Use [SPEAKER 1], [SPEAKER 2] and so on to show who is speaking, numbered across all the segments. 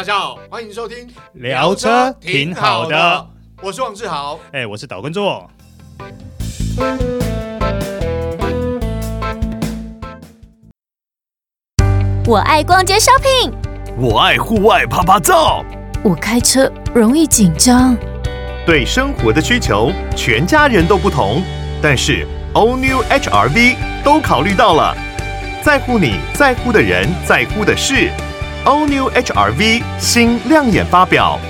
[SPEAKER 1] 大家好，欢迎收听
[SPEAKER 2] 聊车挺好的，
[SPEAKER 1] 我是王志豪，
[SPEAKER 2] 哎，我是岛根座。
[SPEAKER 3] 我爱逛街 shopping，
[SPEAKER 4] 我爱户外趴趴走，
[SPEAKER 3] 我开车容易紧张。
[SPEAKER 4] 对生活的需求，全家人都不同，但是 All New HR-V 都考虑到了，在乎你在乎的人，在乎的事。All New HR-V 新亮眼发表，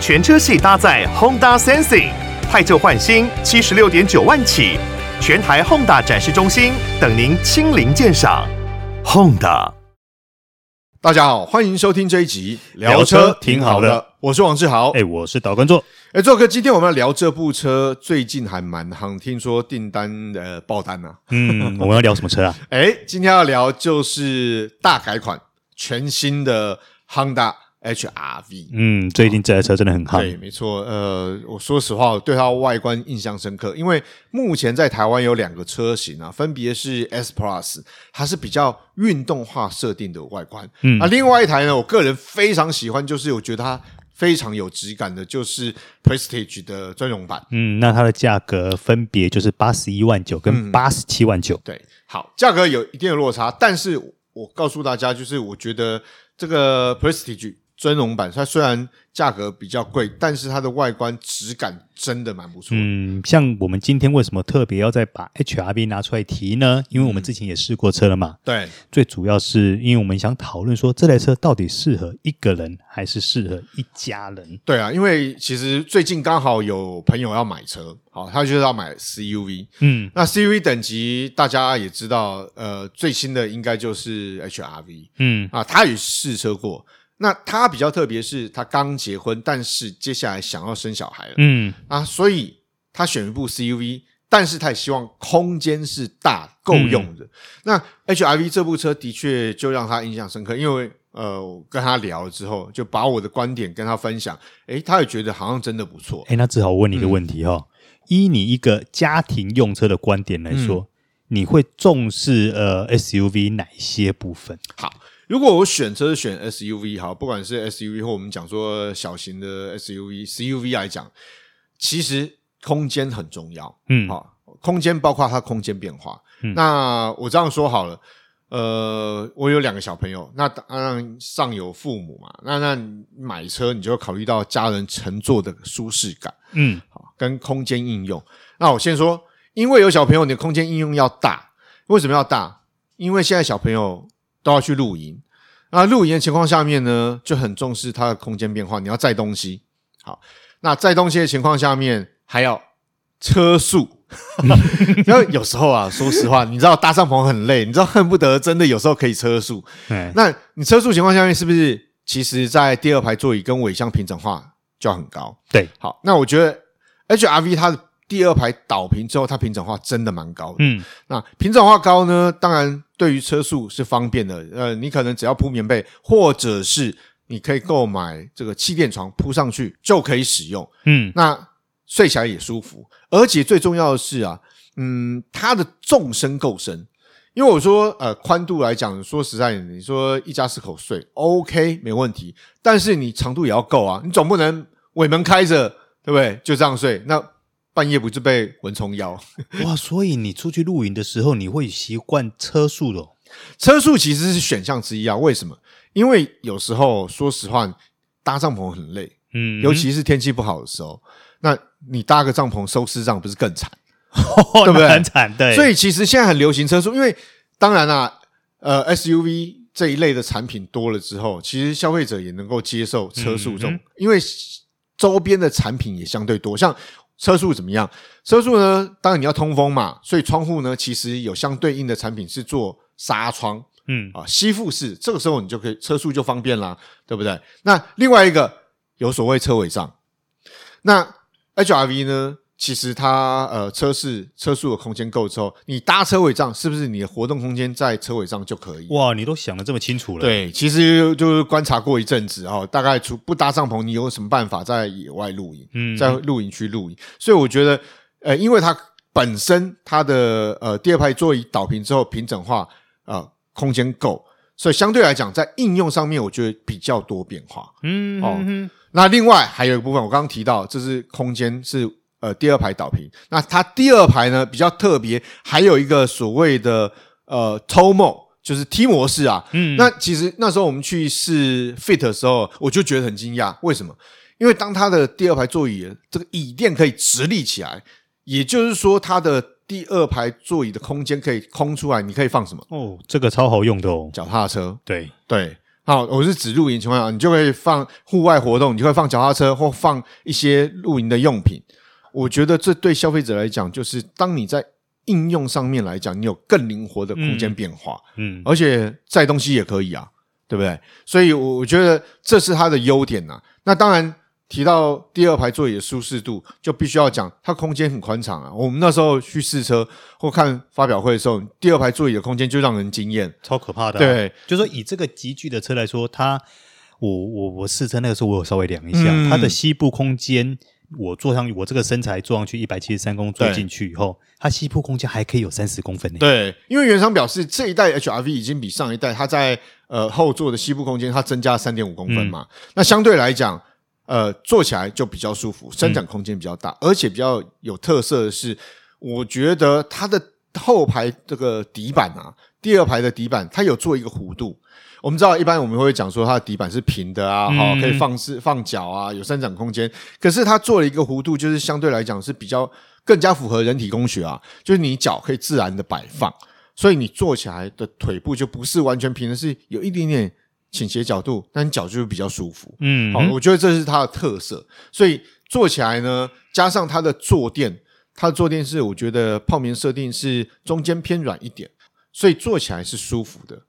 [SPEAKER 4] 全车系搭载 Honda Sensing，汰旧换新，七十六点九万起，全台 Honda 展示中心等您亲临鉴赏。Honda，
[SPEAKER 1] 大家好，欢迎收听这一集聊车挺好的，我是王志豪，
[SPEAKER 2] 哎，我是导观众，
[SPEAKER 1] 哎，座哥，今天我们要聊这部车，最近还蛮夯，听说订单呃爆单啊。
[SPEAKER 2] 嗯，我们要聊什么车啊？
[SPEAKER 1] 哎，今天要聊就是大改款。全新的 Honda HR-V，
[SPEAKER 2] 嗯，最近这台车真的很好。
[SPEAKER 1] 对，没错。呃，我说实话，我对它外观印象深刻，因为目前在台湾有两个车型啊，分别是 S Plus，它是比较运动化设定的外观。嗯，啊，另外一台呢，我个人非常喜欢，就是我觉得它非常有质感的，就是 Prestige 的专用版。
[SPEAKER 2] 嗯，那它的价格分别就是八十一万九跟八十七万九。
[SPEAKER 1] 对，好，价格有一定的落差，但是。我告诉大家，就是我觉得这个 Prestige 尊荣版，它虽然价格比较贵，但是它的外观质感真的蛮不错。
[SPEAKER 2] 嗯，像我们今天为什么特别要再把 HR-V 拿出来提呢？因为我们之前也试过车了嘛。
[SPEAKER 1] 对，最
[SPEAKER 2] 主要是因为我们想讨论说，这台车到底适合一个人还是适合一家人？
[SPEAKER 1] 对啊，因为其实最近刚好有朋友要买车，好，他就是要买 CUV。嗯，那 CUV 等级大家也知道，呃，最新的应该就是 HR-V。嗯，啊，他也试车过。那他比较特别，是他刚结婚，但是接下来想要生小孩了，嗯啊，所以他选一部 CUV，但是他也希望空间是大够用的。嗯、那 HR-V 这部车的确就让他印象深刻，因为呃，我跟他聊了之后，就把我的观点跟他分享，诶，他也觉得好像真的不错。
[SPEAKER 2] 诶，那只好问你一个问题哈、哦，嗯、依你一个家庭用车的观点来说，嗯、你会重视呃 SUV 哪些部分？
[SPEAKER 1] 好。如果我选车选 SUV 哈，不管是 SUV 或我们讲说小型的 SUV、CUV 来讲，其实空间很重要。嗯，好，空间包括它空间变化。嗯，那我这样说好了，呃，我有两个小朋友，那当然上有父母嘛，那那买车你就要考虑到家人乘坐的舒适感。嗯，好，跟空间应用。那我先说，因为有小朋友，你的空间应用要大。为什么要大？因为现在小朋友。都要去露营，那露营的情况下面呢，就很重视它的空间变化。你要载东西，好，那载东西的情况下面还要车速。因为有时候啊，说实话，你知道搭帐篷很累，你知道恨不得真的有时候可以车速。对，那你车速情况下面是不是其实在第二排座椅跟尾箱平整化就要很高？
[SPEAKER 2] 对，
[SPEAKER 1] 好，那我觉得 HR-V 它的。第二排倒平之后，它平整化真的蛮高的。嗯，那平整化高呢，当然对于车速是方便的。呃，你可能只要铺棉被，或者是你可以购买这个气垫床铺上去就可以使用。嗯，那睡起来也舒服。而且最重要的是啊，嗯，它的纵深够深。因为我说，呃，宽度来讲，说实在的，你说一家四口睡，OK，没问题。但是你长度也要够啊，你总不能尾门开着，对不对？就这样睡那。半夜不是被蚊虫咬
[SPEAKER 2] 哇？所以你出去露营的时候，你会习惯车速的哦。
[SPEAKER 1] 车速其实是选项之一啊。为什么？因为有时候说实话，搭帐篷很累，嗯，尤其是天气不好的时候，那你搭个帐篷收尸帐不是更惨？
[SPEAKER 2] 哦、对不对？很惨，对。
[SPEAKER 1] 所以其实现在很流行车速，因为当然啦，呃，SUV 这一类的产品多了之后，其实消费者也能够接受车速重，嗯嗯，因为周边的产品也相对多，像。车速怎么样？车速呢？当然你要通风嘛，所以窗户呢，其实有相对应的产品是做纱窗，嗯啊，吸附式，这个时候你就可以车速就方便啦，对不对？那另外一个有所谓车尾帐，那 HR-V 呢？其实它呃车室车速的空间够之后，你搭车尾帐是不是你的活动空间在车尾帐就可以？
[SPEAKER 2] 哇，你都想的这么清楚了。
[SPEAKER 1] 对，其实就是观察过一阵子哈，大概除不搭帐篷，你有什么办法在野外露营？嗯，在露营区露营。所以我觉得，呃，因为它本身它的呃第二排座椅倒平之后平整化，呃，空间够。所以相对来讲，在应用上面，我觉得比较多变化。
[SPEAKER 2] 嗯，
[SPEAKER 1] 哦，
[SPEAKER 2] 嗯
[SPEAKER 1] 那另外还有一个部分，我刚刚提到，这是空间是呃第二排导平。那它第二排呢比较特别，还有一个所谓的呃 Tow Mode，就是 T 模式啊。嗯，那其实那时候我们去试 Fit 的时候，我就觉得很惊讶，为什么？因为当它的第二排座椅这个椅垫可以直立起来，也就是说它的第二排座椅的空间可以空出来，你可以放什么？
[SPEAKER 2] 哦，这个超好用的哦，
[SPEAKER 1] 脚踏车。
[SPEAKER 2] 对
[SPEAKER 1] 对。好，我是指露营情况下，你就可以放户外活动，你就会放脚踏车或放一些露营的用品。我觉得这对消费者来讲，就是当你在应用上面来讲，你有更灵活的空间变化，嗯，嗯，而且载东西也可以啊，对不对？所以我我觉得这是它的优点呐。那当然。提到第二排座椅的舒适度，就必须要讲它空间很宽敞啊。我们那时候去试车或看发表会的时候，第二排座椅的空间就让人惊艳，
[SPEAKER 2] 超可怕的啊。
[SPEAKER 1] 对，
[SPEAKER 2] 就说以这个级距的车来说，它我我我试车那个时候，我有稍微量一下，嗯，它的膝部空间，我坐上去，我这个身材坐上去一百七十三公坐进去以后，它膝部空间还可以有三十公分呢。
[SPEAKER 1] 对，因为原厂表示这一代 HRV 已经比上一代它在呃后座的膝部空间它增加了三点五公分嘛，嗯，那相对来讲。呃，坐起来就比较舒服，伸展空间比较大，嗯，而且比较有特色的是，我觉得它的后排这个底板啊，第二排的底板，它有做一个弧度。我们知道，一般我们会讲说它的底板是平的啊，好，嗯，可以放置放脚啊，有伸展空间。可是它做了一个弧度，就是相对来讲是比较更加符合人体工学啊，就是你脚可以自然的摆放，所以你坐起来的腿部就不是完全平的，是有一点点。倾斜角度，但脚就是比较舒服。嗯，好，我觉得这是它的特色。所以坐起来呢，加上它的坐垫，它的坐垫是我觉得泡棉设定是中间偏软一点，所以坐起来是舒服的。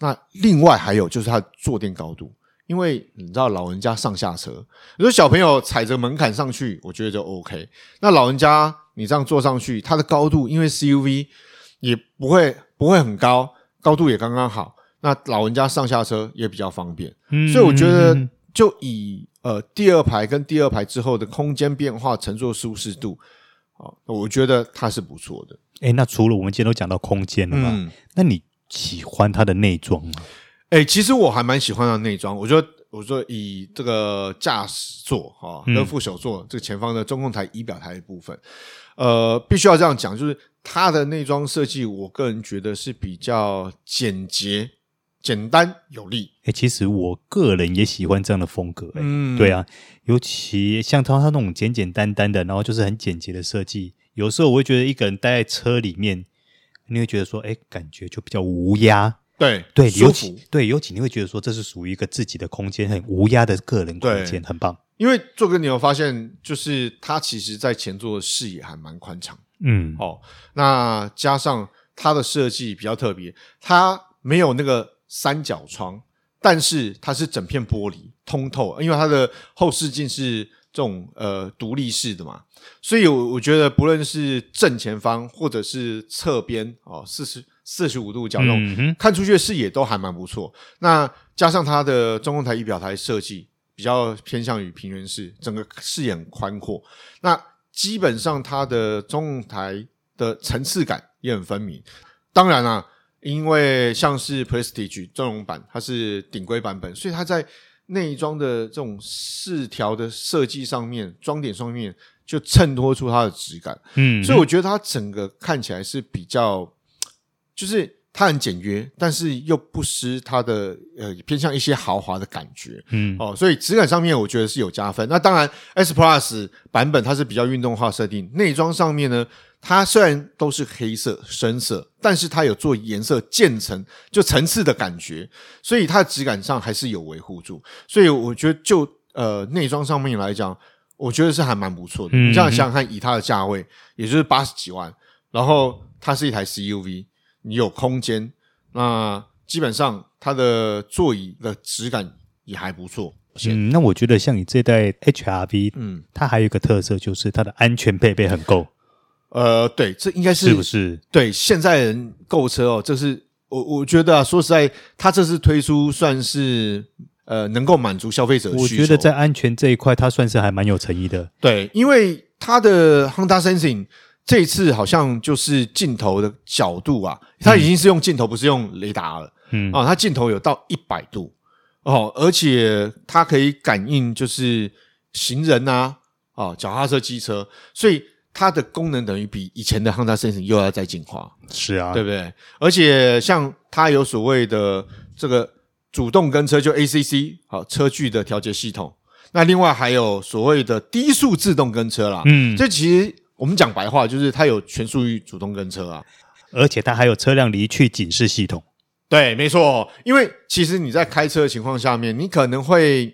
[SPEAKER 1] 那另外还有就是它坐垫高度，因为你知道老人家上下车，你说小朋友踩着门槛上去，我觉得就 OK。那老人家你这样坐上去，它的高度因为 CUV 也不会不会很高，高度也刚刚好。那老人家上下车也比较方便，嗯，所以我觉得就以呃第二排跟第二排之后的空间变化、乘坐舒适度，啊，我觉得它是不错的。
[SPEAKER 2] 诶，那除了我们今天都讲到空间了嘛，嗯，那你喜欢它的内装吗？
[SPEAKER 1] 诶，其实我还蛮喜欢它的内装。我觉得，我说以这个驾驶座哈，跟副手座这个前方的中控台仪表台的部分，呃，必须要这样讲，就是它的内装设计，我个人觉得是比较简洁。简单有力，
[SPEAKER 2] 哎、欸，其实我个人也喜欢这样的风格、欸，嗯，对啊，尤其像他他那种简简单单的，然后就是很简洁的设计，有时候我会觉得一个人待在车里面，你会觉得说，哎、欸，感觉就比较无压，
[SPEAKER 1] 对
[SPEAKER 2] 对，尤其对，尤其你会觉得说，这是属于一个自己的空间，很无压的个人空间，很棒。
[SPEAKER 1] 因为做哥，你有发现，就是他其实在前座的视野还蛮宽敞，嗯，哦，那加上它的设计比较特别，它没有那个。三角窗，但是它是整片玻璃通透，因为它的后视镜是这种呃独立式的嘛，所以我我觉得不论是正前方或者是侧边哦，四十四十五度角度、嗯、看出去的视野都还蛮不错。那加上它的中控台仪表台设计比较偏向于平原式，整个视野很宽阔。那基本上它的中控台的层次感也很分明。当然啦、啊。因为像是 Prestige 尊荣版，它是顶规版本，所以它在内装的这种饰条的设计上面、装点上面，就衬托出它的质感。嗯，所以我觉得它整个看起来是比较，就是它很简约，但是又不失它的呃偏向一些豪华的感觉。嗯，哦，所以质感上面我觉得是有加分。那当然 S Plus 版本它是比较运动化设定，内装上面呢。它虽然都是黑色深色，但是它有做颜色渐层，就层次的感觉，所以它的质感上还是有维护住。所以我觉得就呃内装上面来讲，我觉得是还蛮不错的。嗯、你这样想想看，以它的价位，也就是八十几万，然后它是一台 CUV，你有空间，那基本上它的座椅的质感也还不错。
[SPEAKER 2] 嗯，那我觉得像你这代 HRV，嗯，它还有一个特色就是它的安全配备很够。
[SPEAKER 1] 呃，对，这应该是
[SPEAKER 2] 是不是？
[SPEAKER 1] 对，现在人购车哦，这是我我觉得啊，说实在，他这次推出算是呃能够满足消费者的需求。
[SPEAKER 2] 我觉得在安全这一块，他算是还蛮有诚意的。
[SPEAKER 1] 对，因为它的 Honda Sensing 这一次好像就是镜头的角度啊，它已经是用镜头，不是用雷达了。嗯啊，它镜头有到一百度哦，而且它可以感应就是行人啊，哦，脚踏车、机车，所以它的功能等于比以前的 Honda Sensing 又要再进化。
[SPEAKER 2] 是啊，
[SPEAKER 1] 对不对？而且像它有所谓的这个主动跟车，就 ACC 好车距的调节系统。那另外还有所谓的低速自动跟车啦，嗯，这其实我们讲白话就是它有全速域主动跟车啊，
[SPEAKER 2] 而且它还有车辆离去警示系统。
[SPEAKER 1] 对，没错，因为其实你在开车的情况下面，你可能会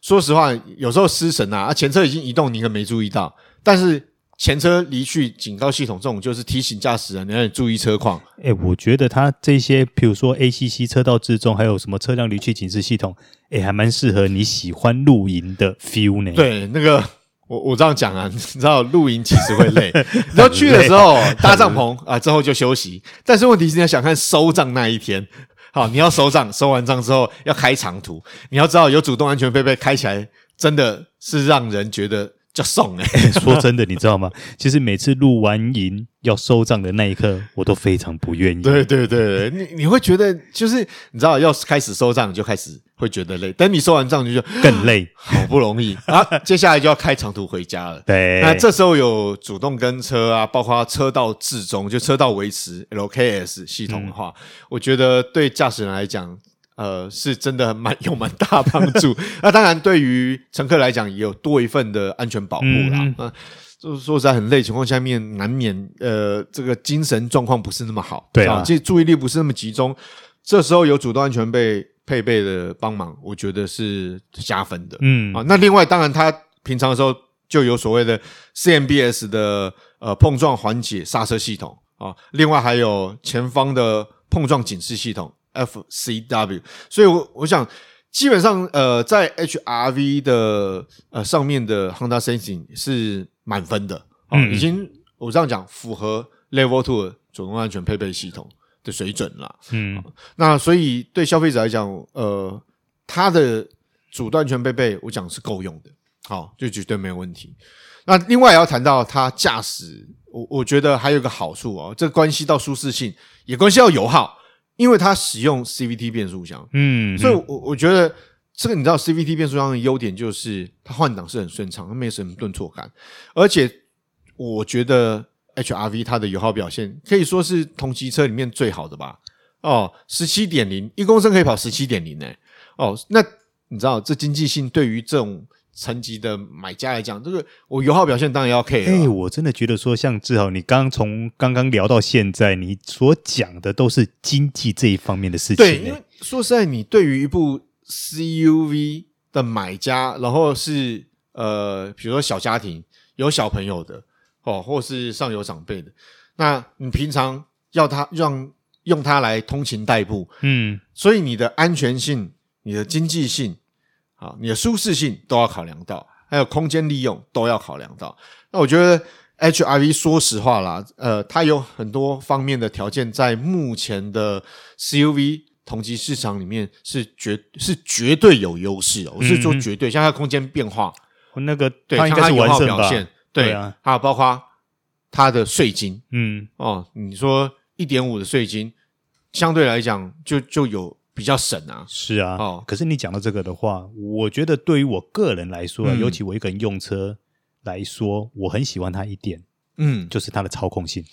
[SPEAKER 1] 说实话，有时候失神啊，啊，前车已经移动，你可能没注意到，但是。前车离去警告系统，这种就是提醒驾驶人你要注意车况。
[SPEAKER 2] 哎、欸，我觉得它这些，比如说 ACC 车道之中，还有什么车辆离去警示系统，哎、欸，还蛮适合你喜欢露营的 feel 呢。
[SPEAKER 1] 对，那个我我这样讲啊，你知道露营其实会累，你要去的时候 搭帐篷啊，之后就休息。但是问题是你要想看收帐那一天，好，你要收帐，收完帐之后要开长途，你要知道有主动安全配备开起来，真的是让人觉得。叫送哎、欸，
[SPEAKER 2] 说真的，你知道吗？其实每次录完营要收账的那一刻，我都非常不愿意。
[SPEAKER 1] 对对对，你你会觉得就是你知道要开始收账，你就开始会觉得累。等你收完账，就就
[SPEAKER 2] 更累，
[SPEAKER 1] 好不容易啊，接下来就要开长途回家了。
[SPEAKER 2] 对，
[SPEAKER 1] 那这时候有主动跟车啊，包括车道至中，就车道维持 LKS 系统的话，嗯、我觉得对驾驶人来讲。呃，是真的蛮有蛮大帮助。那当然，对于乘客来讲，也有多一份的安全保护啦。嗯，嗯，就是说实在很累情况下面，难免呃，这个精神状况不是那么好。
[SPEAKER 2] 对啊，
[SPEAKER 1] 这注意力不是那么集中。这时候有主动安全被配备的帮忙，我觉得是加分的。嗯啊，那另外当然，他平常的时候就有所谓的 CMBS 的呃碰撞缓解刹车系统啊，另外还有前方的碰撞警示系统。FCW，所以我我想基本上呃，在 HRV 的呃上面的 Honda Sensing 是满分的，哦、嗯，已经我这样讲符合 Level Two 的主动安全配备系统的水准了。嗯，那所以对消费者来讲，呃，它的主动安全配备我讲是够用的，好，就绝对没有问题。那另外也要谈到它驾驶，我我觉得还有一个好处哦，这关系到舒适性，也关系到油耗。因为它使用 CVT 变速箱，嗯，所以我我觉得这个你知道 CVT 变速箱的优点就是它换挡是很顺畅，它没什么顿挫感，而且我觉得 HRV 它的油耗表现可以说是同级车里面最好的吧。哦，十七点零一公升可以跑十七点零诶，哦，那你知道这经济性对于这种。层级的买家来讲，这个我油耗表现当然要 K。哎，
[SPEAKER 2] 我真的觉得说，像志豪，你刚刚从刚刚聊到现在，你所讲的都是经济这一方面的事情。
[SPEAKER 1] 对，因为说实在，你对于一部 CUV 的买家，然后是呃，比如说小家庭有小朋友的哦，或是上有长辈的，那你平常要他让用它来通勤代步，嗯，所以你的安全性、你的经济性。啊，你的舒适性都要考量到，还有空间利用都要考量到。那我觉得 HRV 说实话啦，呃，它有很多方面的条件，在目前的 CUV 同级市场里面是绝是绝对有优势哦。我是说绝对，嗯、像它空间变化，
[SPEAKER 2] 那个
[SPEAKER 1] 对，
[SPEAKER 2] 它应该是完胜吧？
[SPEAKER 1] 对，对啊，还有包括它的税金，嗯，哦，你说一点五的税金，相对来讲就就有。比较省啊，
[SPEAKER 2] 是啊，哦，可是你讲到这个的话，我觉得对于我个人来说，嗯、尤其我一个人用车来说，我很喜欢它一点，嗯，就是它的操控性。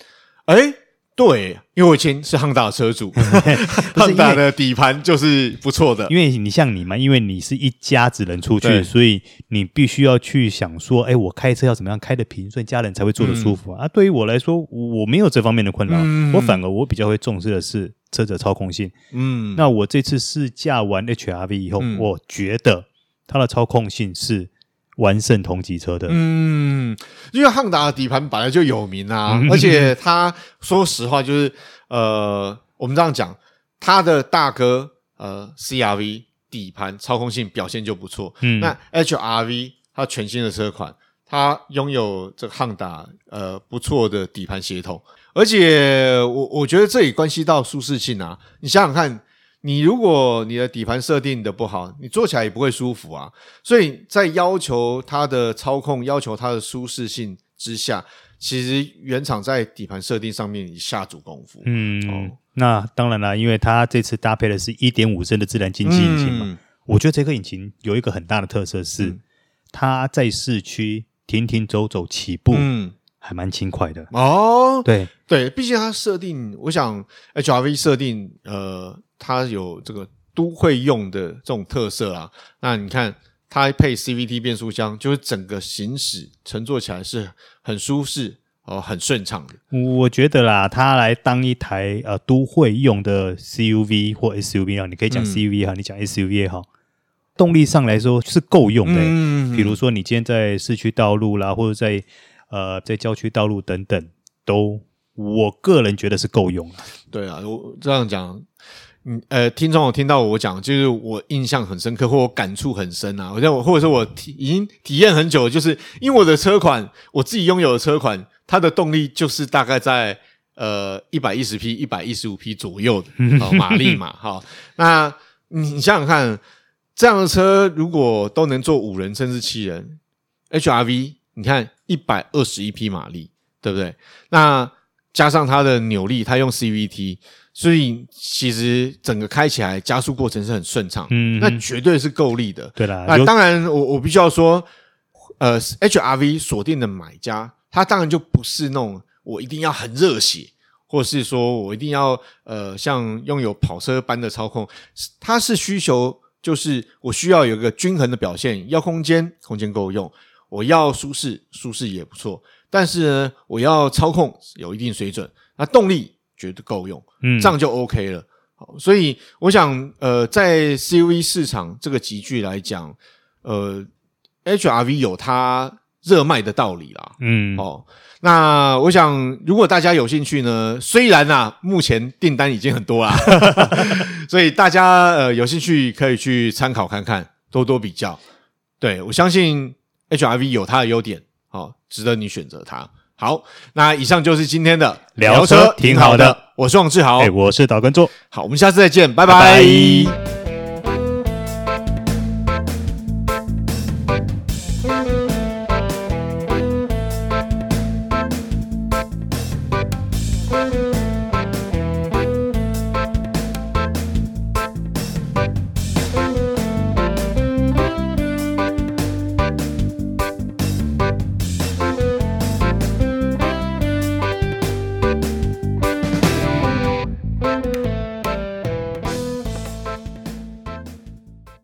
[SPEAKER 1] 诶对，因为我以前是汉达的车主，汉达的底盘就是不错的。
[SPEAKER 2] 因为你像你嘛，因为你是一家子人出去，所以你必须要去想说，哎，我开车要怎么样开的平顺，家人才会坐得舒服啊。嗯、啊对于我来说，我没有这方面的困扰，嗯、我反而我比较会重视的是车子操控性。嗯，那我这次试驾完 HRV 以后，嗯、我觉得它的操控性是。完胜同级车的，
[SPEAKER 1] 嗯，因为汉达的底盘本来就有名啊，嗯、而且他说实话就是，呃，我们这样讲，他的大哥呃 CRV 底盘操控性表现就不错，嗯，那 HRV 它全新的车款，它拥有这个汉达呃不错的底盘协同，而且我我觉得这也关系到舒适性啊，你想想看。你如果你的底盘设定的不好，你坐起来也不会舒服啊。所以在要求它的操控、要求它的舒适性之下，其实原厂在底盘设定上面已下足功夫。
[SPEAKER 2] 嗯，哦、那当然了，因为它这次搭配的是一点五升的自然进气引擎嘛。嗯、我觉得这个引擎有一个很大的特色是，它在市区停停走走起步，嗯，还蛮轻快的。
[SPEAKER 1] 哦，
[SPEAKER 2] 对
[SPEAKER 1] 对，毕竟它设定，我想 HRV 设定，呃，它有这个都会用的这种特色啊。那你看。它配 CVT 变速箱，就是整个行驶乘坐起来是很舒适哦，很顺畅的。
[SPEAKER 2] 我觉得啦，它来当一台呃都会用的 CUV 或 SUV 啊，你可以讲 CUV 哈、嗯，你讲 SUV 也好，动力上来说是够用的、欸。嗯，比如说你今天在市区道路啦，或者在呃在郊区道路等等，都我个人觉得是够用了。
[SPEAKER 1] 对啊，我这样讲。嗯，呃，听众有听到我讲，就是我印象很深刻，或我感触很深啊。我像我，或者说我体已经体验很久，就是因为我的车款，我自己拥有的车款，它的动力就是大概在呃一百一十匹、一百一十五匹左右的 马力嘛。好，那你想想看，这样的车如果都能坐五人甚至七人，HRV，你看一百二十一匹马力，对不对？那加上它的扭力，它用 CVT。所以其实整个开起来加速过程是很顺畅，嗯，那绝对是够力的。
[SPEAKER 2] 对啦，
[SPEAKER 1] 那当然我我必须要说，呃，HRV 锁定的买家，他当然就不是那种我一定要很热血，或者是说我一定要呃像拥有跑车般的操控，他是需求就是我需要有一个均衡的表现，要空间空间够用，我要舒适舒适也不错，但是呢，我要操控有一定水准，那动力。绝对够用，嗯，这样就 OK 了。好，所以我想，呃，在 CUV 市场这个集聚来讲，呃，HRV 有它热卖的道理啦。嗯，哦，那我想，如果大家有兴趣呢，虽然啊，目前订单已经很多啦，所以大家呃有兴趣可以去参考看看，多多比较。对，我相信 HRV 有它的优点，好，哦，值得你选择它。好，那以上就是今天的
[SPEAKER 2] 聊车，挺好的。
[SPEAKER 1] 我是王志豪，
[SPEAKER 2] 哎，我是导根座。
[SPEAKER 1] 好，我们下次再见，拜拜。拜拜。